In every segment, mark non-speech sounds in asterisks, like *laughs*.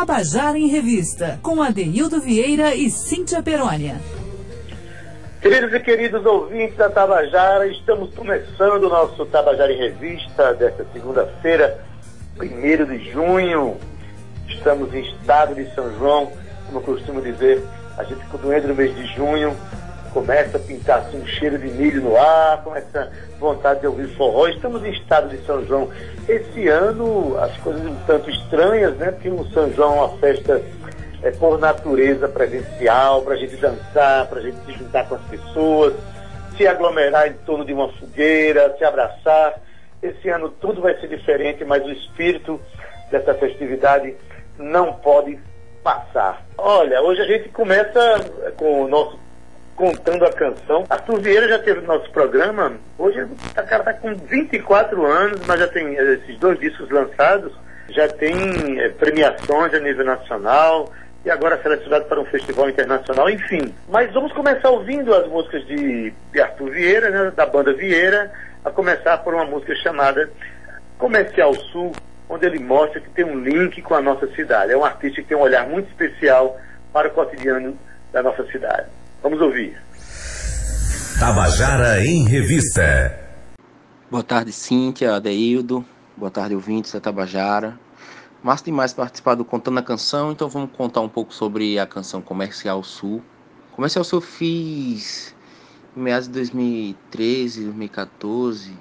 Tabajara em Revista, com Adeildo Vieira e Cíntia Perónia. Queridos e queridos ouvintes da Tabajara, estamos começando o nosso Tabajara em Revista desta segunda-feira, 1 de junho. Estamos em estado de São João, como eu costumo dizer, a gente quando entra no mês de junho, começa a pintar assim, um cheiro de milho no ar, começa vontade de ouvir forró. Estamos em estado de São João. Esse ano as coisas um tanto estranhas, né? Porque o São João é uma festa é, por natureza presencial, para a gente dançar, para a gente se juntar com as pessoas, se aglomerar em torno de uma fogueira, se abraçar. Esse ano tudo vai ser diferente, mas o espírito dessa festividade não pode passar. Olha, hoje a gente começa com o nosso contando a canção. Arthur Vieira já teve no nosso programa. Hoje o cara está com 24 anos, mas já tem esses dois discos lançados, já tem é, premiações a nível nacional, e agora selecionado para um festival internacional, enfim. Mas vamos começar ouvindo as músicas de, de Arthur Vieira, né, da banda Vieira, a começar por uma música chamada Comercial Sul, onde ele mostra que tem um link com a nossa cidade. É um artista que tem um olhar muito especial para o cotidiano da nossa cidade. Vamos ouvir. Tabajara em Revista. Boa tarde, Cíntia, Adeildo. Boa tarde, ouvintes da Tabajara. Massa demais participar do Contando a Canção, então vamos contar um pouco sobre a canção Comercial Sul. Comercial Sul fiz em meados de 2013, 2014,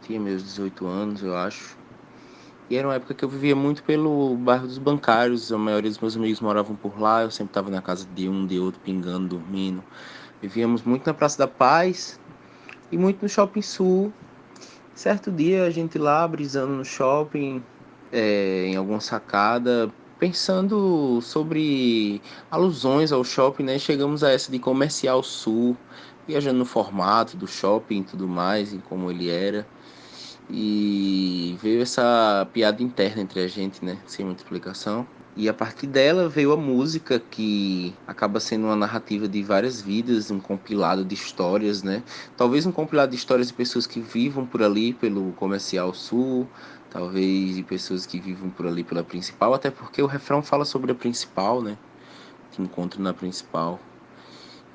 tinha meus 18 anos, eu acho. E era uma época que eu vivia muito pelo bairro dos bancários, a maioria dos meus amigos moravam por lá, eu sempre estava na casa de um, de outro, pingando, dormindo. Vivíamos muito na Praça da Paz e muito no Shopping Sul. Certo dia a gente lá brisando no shopping, é, em alguma sacada, pensando sobre alusões ao shopping, né? Chegamos a essa de comercial sul, viajando no formato do shopping e tudo mais, em como ele era. E veio essa piada interna entre a gente, né? Sem muita explicação. E a partir dela veio a música que acaba sendo uma narrativa de várias vidas, um compilado de histórias, né? Talvez um compilado de histórias de pessoas que vivam por ali, pelo comercial sul, talvez de pessoas que vivem por ali pela principal, até porque o refrão fala sobre a principal, né? Que encontro na principal.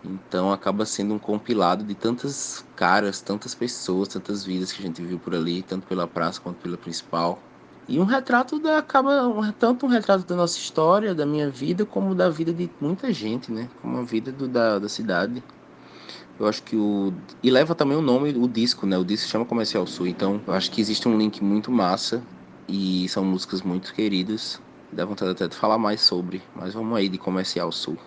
Então acaba sendo um compilado de tantas caras, tantas pessoas, tantas vidas que a gente viu por ali, tanto pela praça quanto pela principal. E um retrato da acaba um, tanto um retrato da nossa história, da minha vida, como da vida de muita gente, né? Como a vida do, da, da cidade. Eu acho que o. E leva também o nome, o disco, né? O disco chama Comercial Sul. Então, eu acho que existe um link muito massa. E são músicas muito queridas. Dá vontade até de falar mais sobre. Mas vamos aí de Comercial Sul.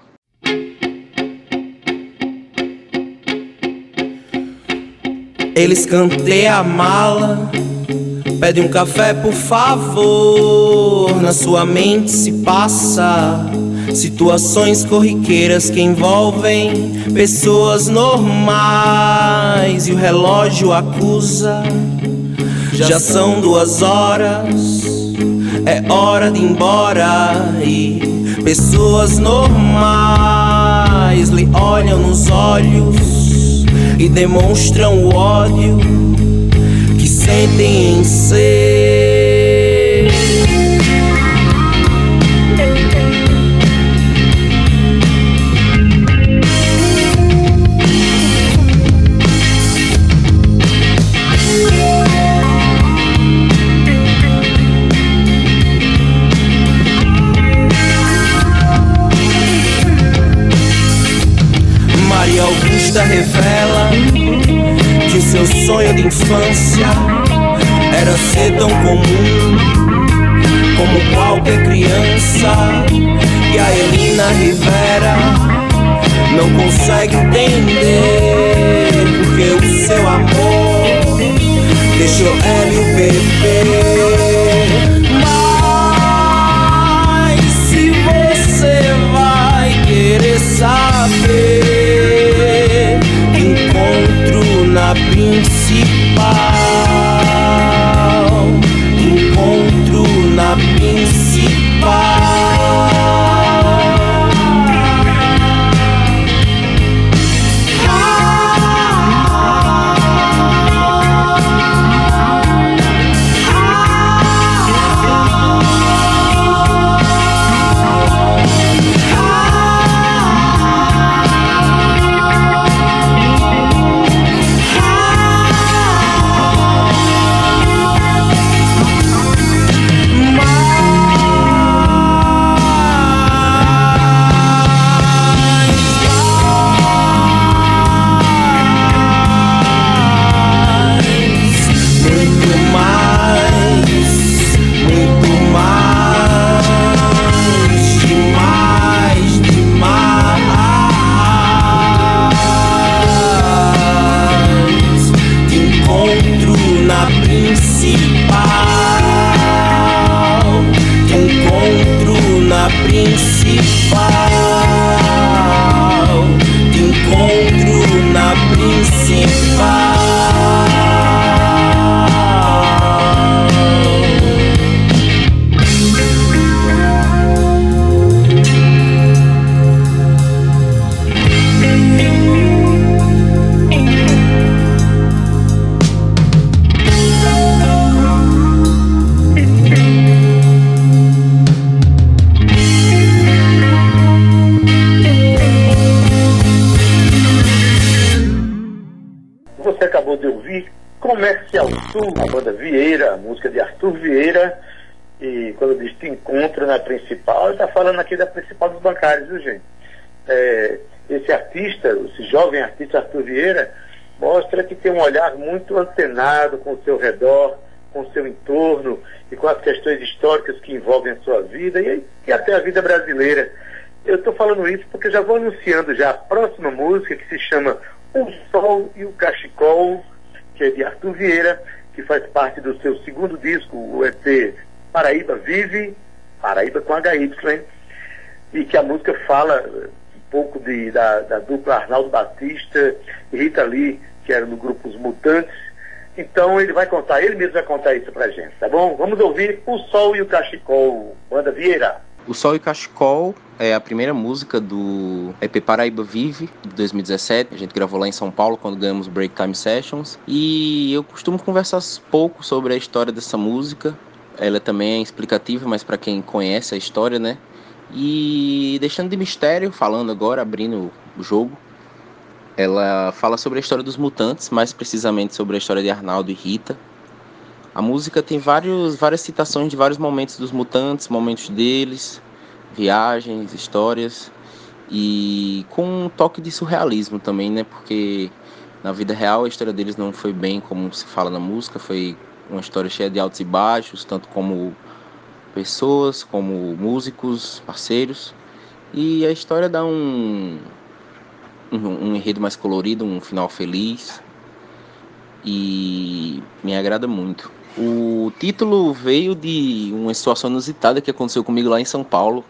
Eles canteiam a mala, pede um café por favor. Na sua mente se passa Situações corriqueiras que envolvem pessoas normais e o relógio acusa. Já são duas horas, é hora de ir embora e pessoas normais lhe olham nos olhos e demonstram o ódio que sentem em ser. Revela que seu sonho de infância era ser tão comum como qualquer criança. E a Elina Rivera não consegue entender porque o seu amor deixou ela e o bebê. principal. Principal. Te encontro na principal. Sul, a banda Vieira, música de Arthur Vieira. E quando diz te encontro na principal, está falando aqui da principal dos bancários, viu gente? É, esse artista, esse jovem artista Arthur Vieira, mostra que tem um olhar muito antenado com o seu redor, com o seu entorno e com as questões históricas que envolvem a sua vida e, e até a vida brasileira. Eu estou falando isso porque já vou anunciando já a próxima música que se chama O Sol e o Cachecol, que é de Arthur Vieira, que faz parte do seu segundo disco, o EP Paraíba Vive, Paraíba com HY, e que a música fala um pouco de, da, da dupla Arnaldo Batista e Rita Lee, que era no grupo Os Mutantes. Então ele vai contar, ele mesmo vai contar isso pra gente, tá bom? Vamos ouvir O Sol e o Cachecol, Banda Vieira. O Sol e Cachecol é a primeira música do EP Paraíba Vive, de 2017. A gente gravou lá em São Paulo quando ganhamos Break Time Sessions. E eu costumo conversar pouco sobre a história dessa música. Ela também é explicativa, mas para quem conhece a história, né? E deixando de mistério, falando agora, abrindo o jogo, ela fala sobre a história dos mutantes, mais precisamente sobre a história de Arnaldo e Rita, a música tem vários, várias citações de vários momentos dos mutantes, momentos deles, viagens, histórias e com um toque de surrealismo também, né? Porque na vida real a história deles não foi bem como se fala na música, foi uma história cheia de altos e baixos, tanto como pessoas, como músicos, parceiros. E a história dá um, um, um enredo mais colorido, um final feliz. E me agrada muito. O título veio de uma situação inusitada que aconteceu comigo lá em São Paulo.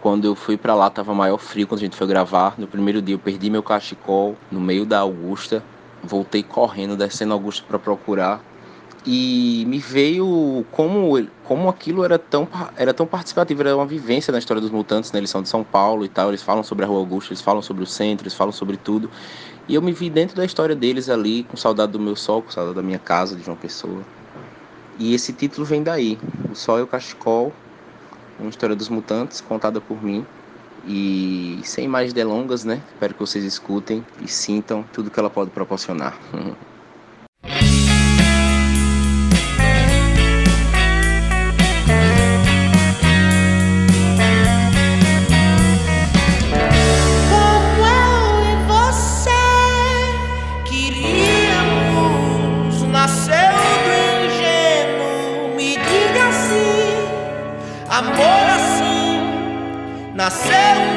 Quando eu fui para lá, tava maior frio quando a gente foi gravar. No primeiro dia eu perdi meu cachecol no meio da Augusta. Voltei correndo, descendo a Augusta para procurar. E me veio como, como aquilo era tão, era tão participativo, era uma vivência na história dos mutantes, né? Eles são de São Paulo e tal, eles falam sobre a Rua Augusta, eles falam sobre o centro, eles falam sobre tudo. E eu me vi dentro da história deles ali, com saudade do meu sol, com saudade da minha casa, de João Pessoa. E esse título vem daí, O Sol e o Cachecol, uma história dos mutantes contada por mim. E sem mais delongas, né? Espero que vocês escutem e sintam tudo que ela pode proporcionar. *laughs* Nasceu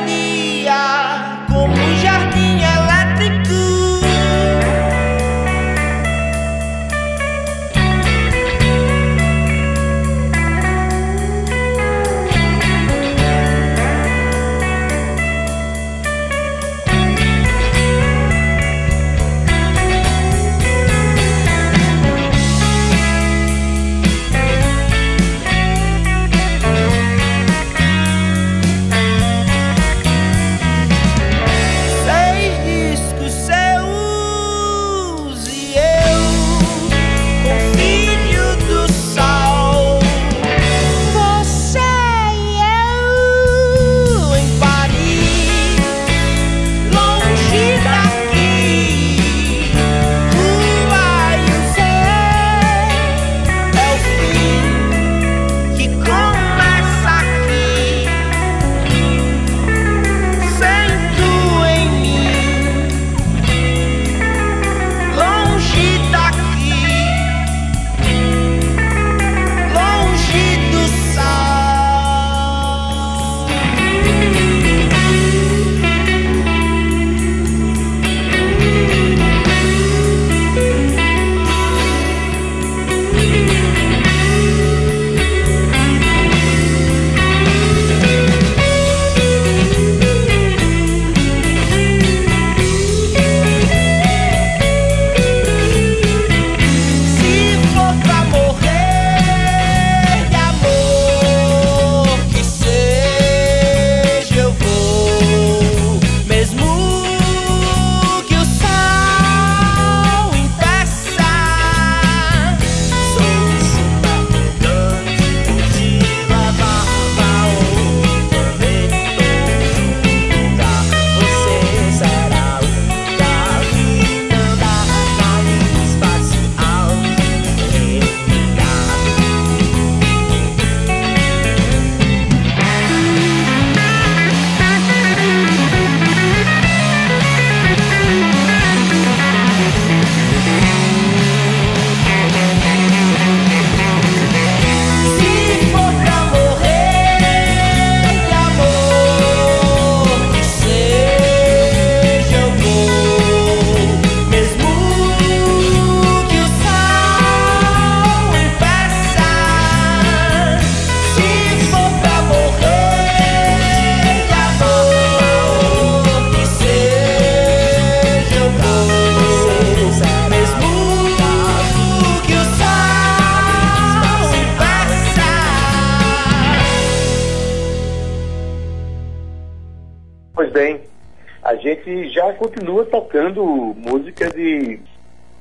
tocando música de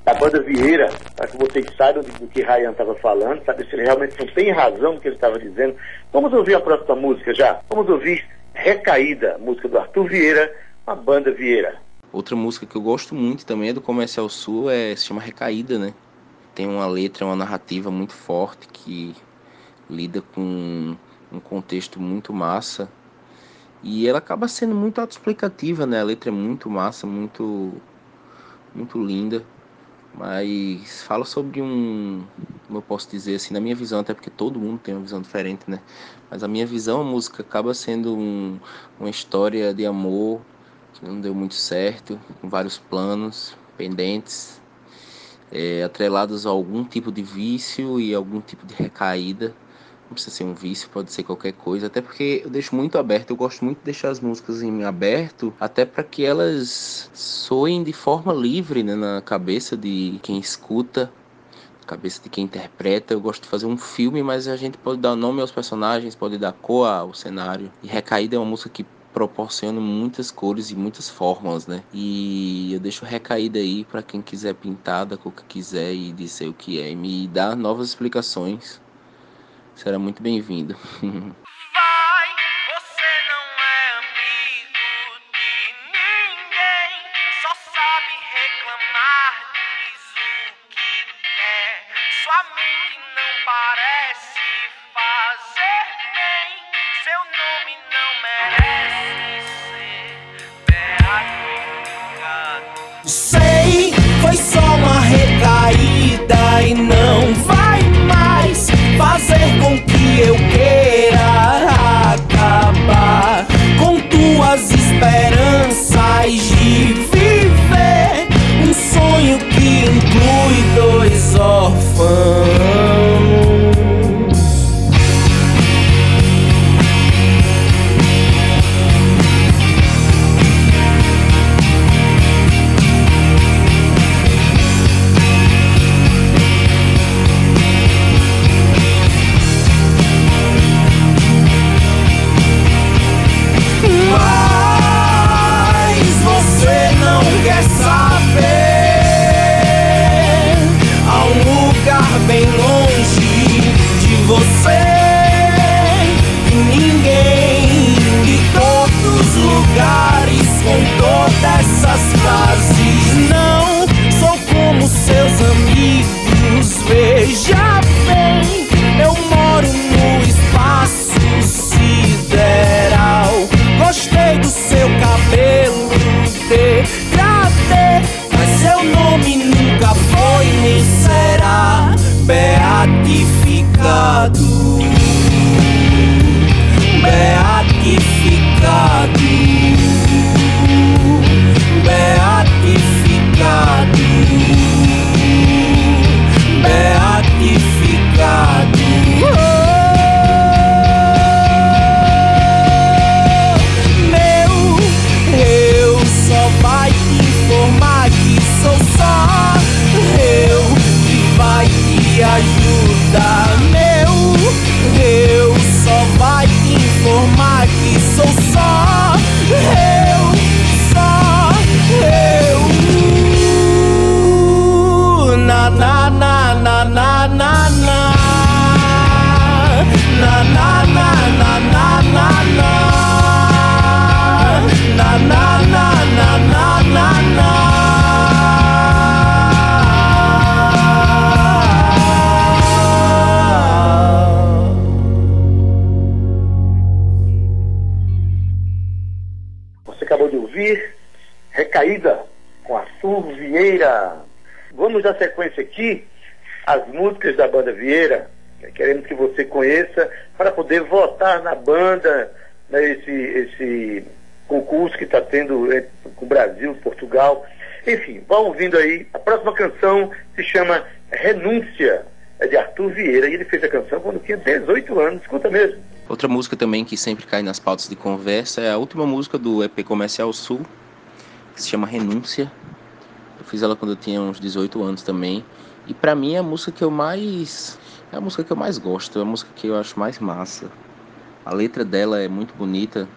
da banda Vieira, para que vocês saibam do que Ryan estava falando, sabe se ele realmente não tem razão no que ele estava dizendo. Vamos ouvir a próxima música já. Vamos ouvir Recaída, música do Arthur Vieira, a banda Vieira. Outra música que eu gosto muito também é do Comercial Sul, é, se chama Recaída, né? Tem uma letra, uma narrativa muito forte que lida com um contexto muito massa. E ela acaba sendo muito autoexplicativa, né? A letra é muito massa, muito muito linda. Mas fala sobre um, como eu posso dizer assim, na minha visão, até porque todo mundo tem uma visão diferente, né? Mas a minha visão, a música acaba sendo um, uma história de amor que não deu muito certo, com vários planos pendentes, é, atrelados a algum tipo de vício e algum tipo de recaída não precisa ser um vício, pode ser qualquer coisa, até porque eu deixo muito aberto, eu gosto muito de deixar as músicas em aberto, até para que elas soem de forma livre né, na cabeça de quem escuta, cabeça de quem interpreta. Eu gosto de fazer um filme, mas a gente pode dar nome aos personagens, pode dar cor ao cenário. E Recaída é uma música que proporciona muitas cores e muitas formas, né? E eu deixo recaída aí para quem quiser pintar da cor que quiser e dizer o que é, e me dar novas explicações será muito bem-vindo. *laughs* os lugares dar sequência aqui às músicas da banda Vieira. Queremos que você conheça para poder votar na banda, né, esse, esse concurso que está tendo eh, com o Brasil, Portugal. Enfim, vá ouvindo aí. A próxima canção se chama Renúncia. É de Arthur Vieira e ele fez a canção quando tinha 18 anos. Escuta mesmo. Outra música também que sempre cai nas pautas de conversa é a última música do EP Comercial Sul, que se chama Renúncia. Fiz ela quando eu tinha uns 18 anos também. E pra mim é a música que eu mais. É a música que eu mais gosto, é a música que eu acho mais massa. A letra dela é muito bonita,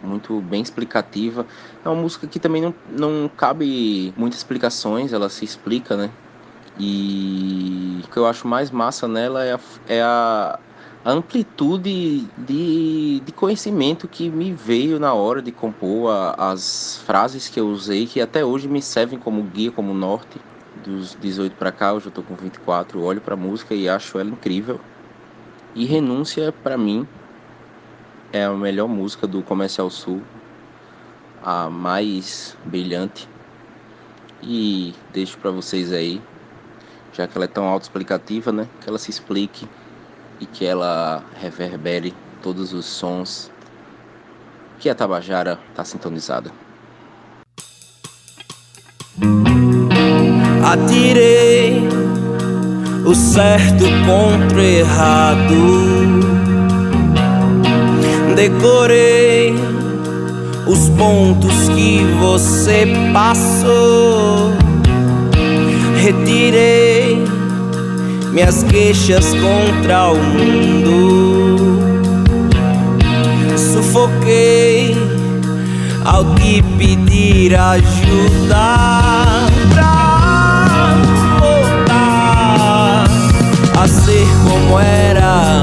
muito bem explicativa. É uma música que também não, não cabe muitas explicações, ela se explica, né? E o que eu acho mais massa nela é a, é a, a amplitude de, de conhecimento que me veio na hora de compor a, as frases que eu usei, que até hoje me servem como guia, como norte. Dos 18 para cá, hoje eu tô com 24, olho para a música e acho ela incrível. E Renúncia, para mim, é a melhor música do Comercial Sul, a mais brilhante. E deixo para vocês aí, já que ela é tão autoexplicativa, né? Que ela se explique e que ela reverbere todos os sons que a Tabajara está sintonizada. Atirei o certo contra o errado decorei os pontos que você passou. Retirei minhas queixas contra o mundo. Sufoquei ao te pedir ajuda pra voltar a ser como era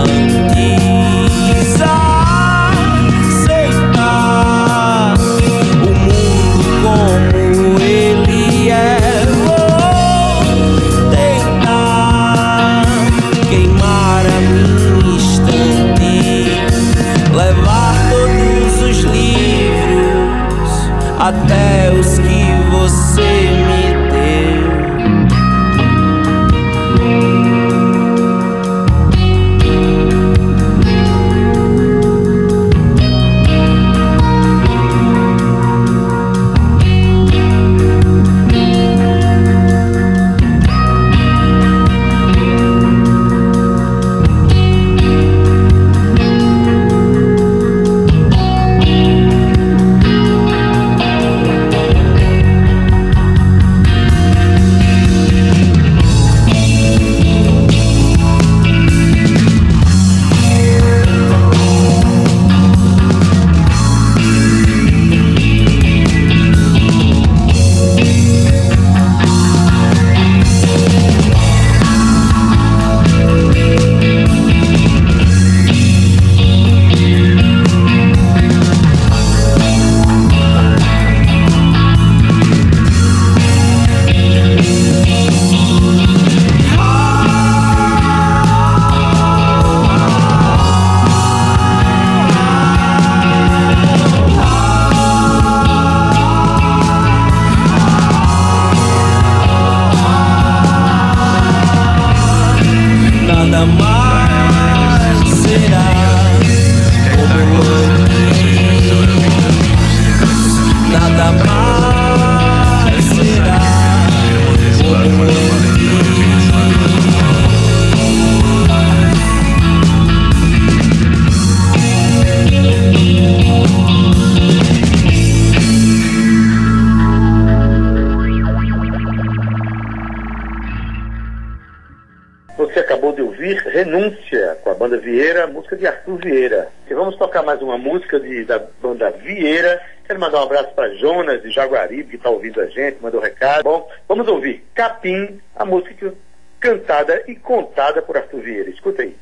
música de, da banda Vieira. Quero mandar um abraço para Jonas de Jaguaribe, que está ouvindo a gente, mandou um recado. Bom, vamos ouvir Capim, a música cantada e contada por Arthur Vieira. Escuta aí.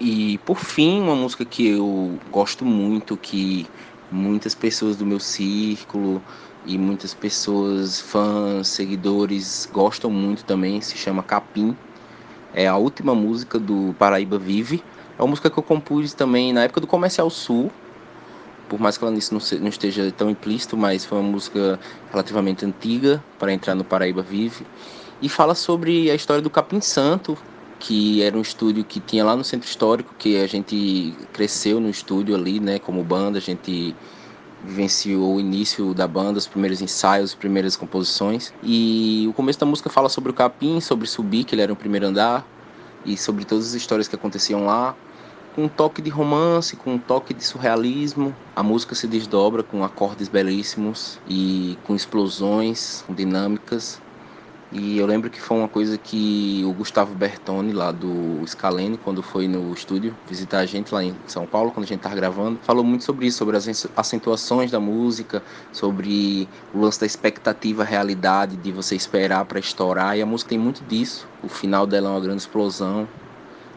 E por fim, uma música que eu gosto muito, que muitas pessoas do meu círculo e muitas pessoas, fãs, seguidores, gostam muito também, se chama Capim. É a última música do Paraíba Vive. É uma música que eu compus também na época do Comercial Sul, por mais que ela nisso não esteja tão implícito, mas foi uma música relativamente antiga para entrar no Paraíba Vive. E fala sobre a história do Capim Santo, que era um estúdio que tinha lá no Centro Histórico, que a gente cresceu no estúdio ali, né, como banda, a gente vivenciou o início da banda, os primeiros ensaios, as primeiras composições. E o começo da música fala sobre o Capim, sobre subir, que ele era o primeiro andar, e sobre todas as histórias que aconteciam lá com um toque de romance, com um toque de surrealismo. A música se desdobra com acordes belíssimos e com explosões, com dinâmicas. E eu lembro que foi uma coisa que o Gustavo Bertoni, lá do Scalene, quando foi no estúdio visitar a gente lá em São Paulo, quando a gente estava gravando, falou muito sobre isso, sobre as acentuações da música, sobre o lance da expectativa, realidade, de você esperar para estourar. E a música tem muito disso. O final dela é uma grande explosão,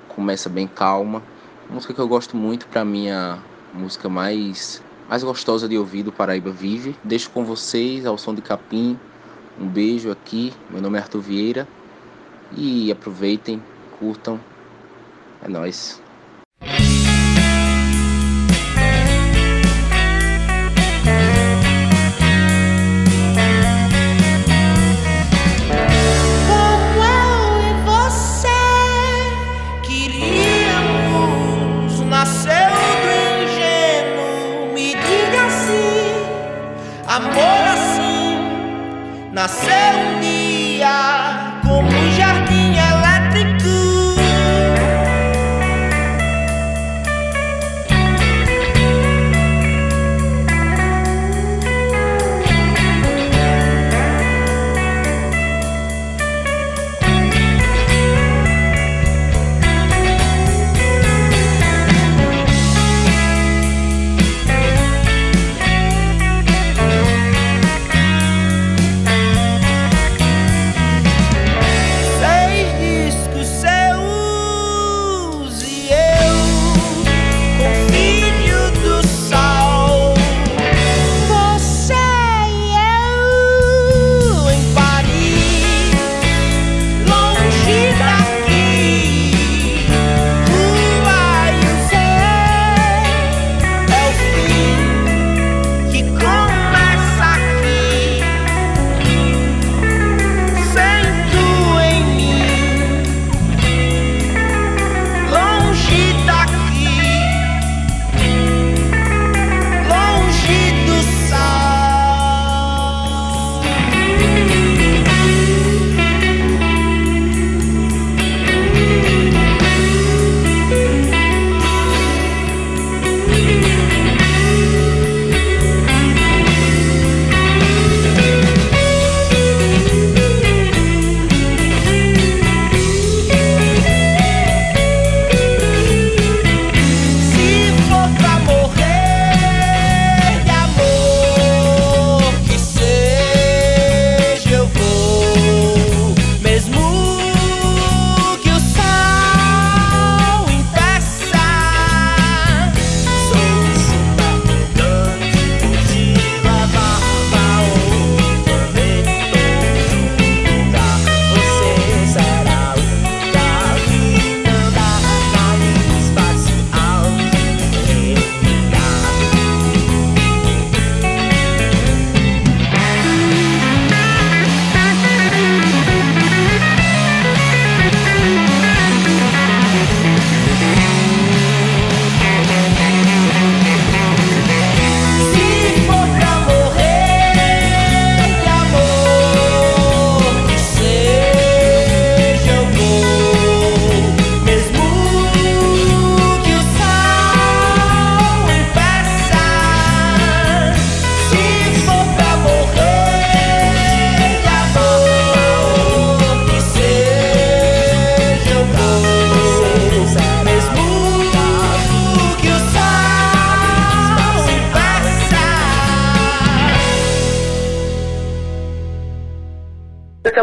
começa bem calma. Uma música que eu gosto muito, para mim, a música mais, mais gostosa de ouvir do Paraíba Vive. Deixo com vocês ao som de capim um beijo aqui, meu nome é Arthur Vieira. E aproveitem, curtam, é nóis. Nasceu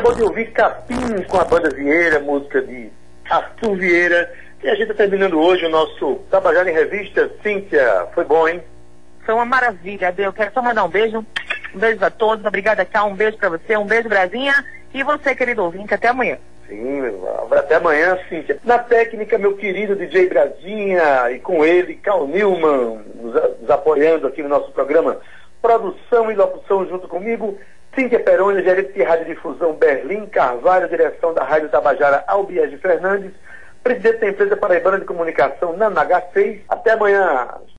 acabou de ouvir Capim com a banda Vieira, música de Arthur Vieira. E a gente está terminando hoje o nosso Tabajara em Revista. Cíntia, foi bom, hein? Foi uma maravilha, Adel. Quero só mandar um beijo. Um beijo a todos. Obrigada, Cal. Um beijo para você. Um beijo, Brasinha. E você, querido ouvinte. Até amanhã. Sim, até amanhã, Cíntia. Na técnica, meu querido DJ Brasinha e com ele, Cal Newman, nos, nos apoiando aqui no nosso programa. Produção e locução junto comigo. Cíntia Peroni, gerente de radiodifusão Berlim Carvalho, direção da Rádio Tabajara Albiege Fernandes, presidente da empresa Paraibana de Comunicação Nanaga 6. Até amanhã.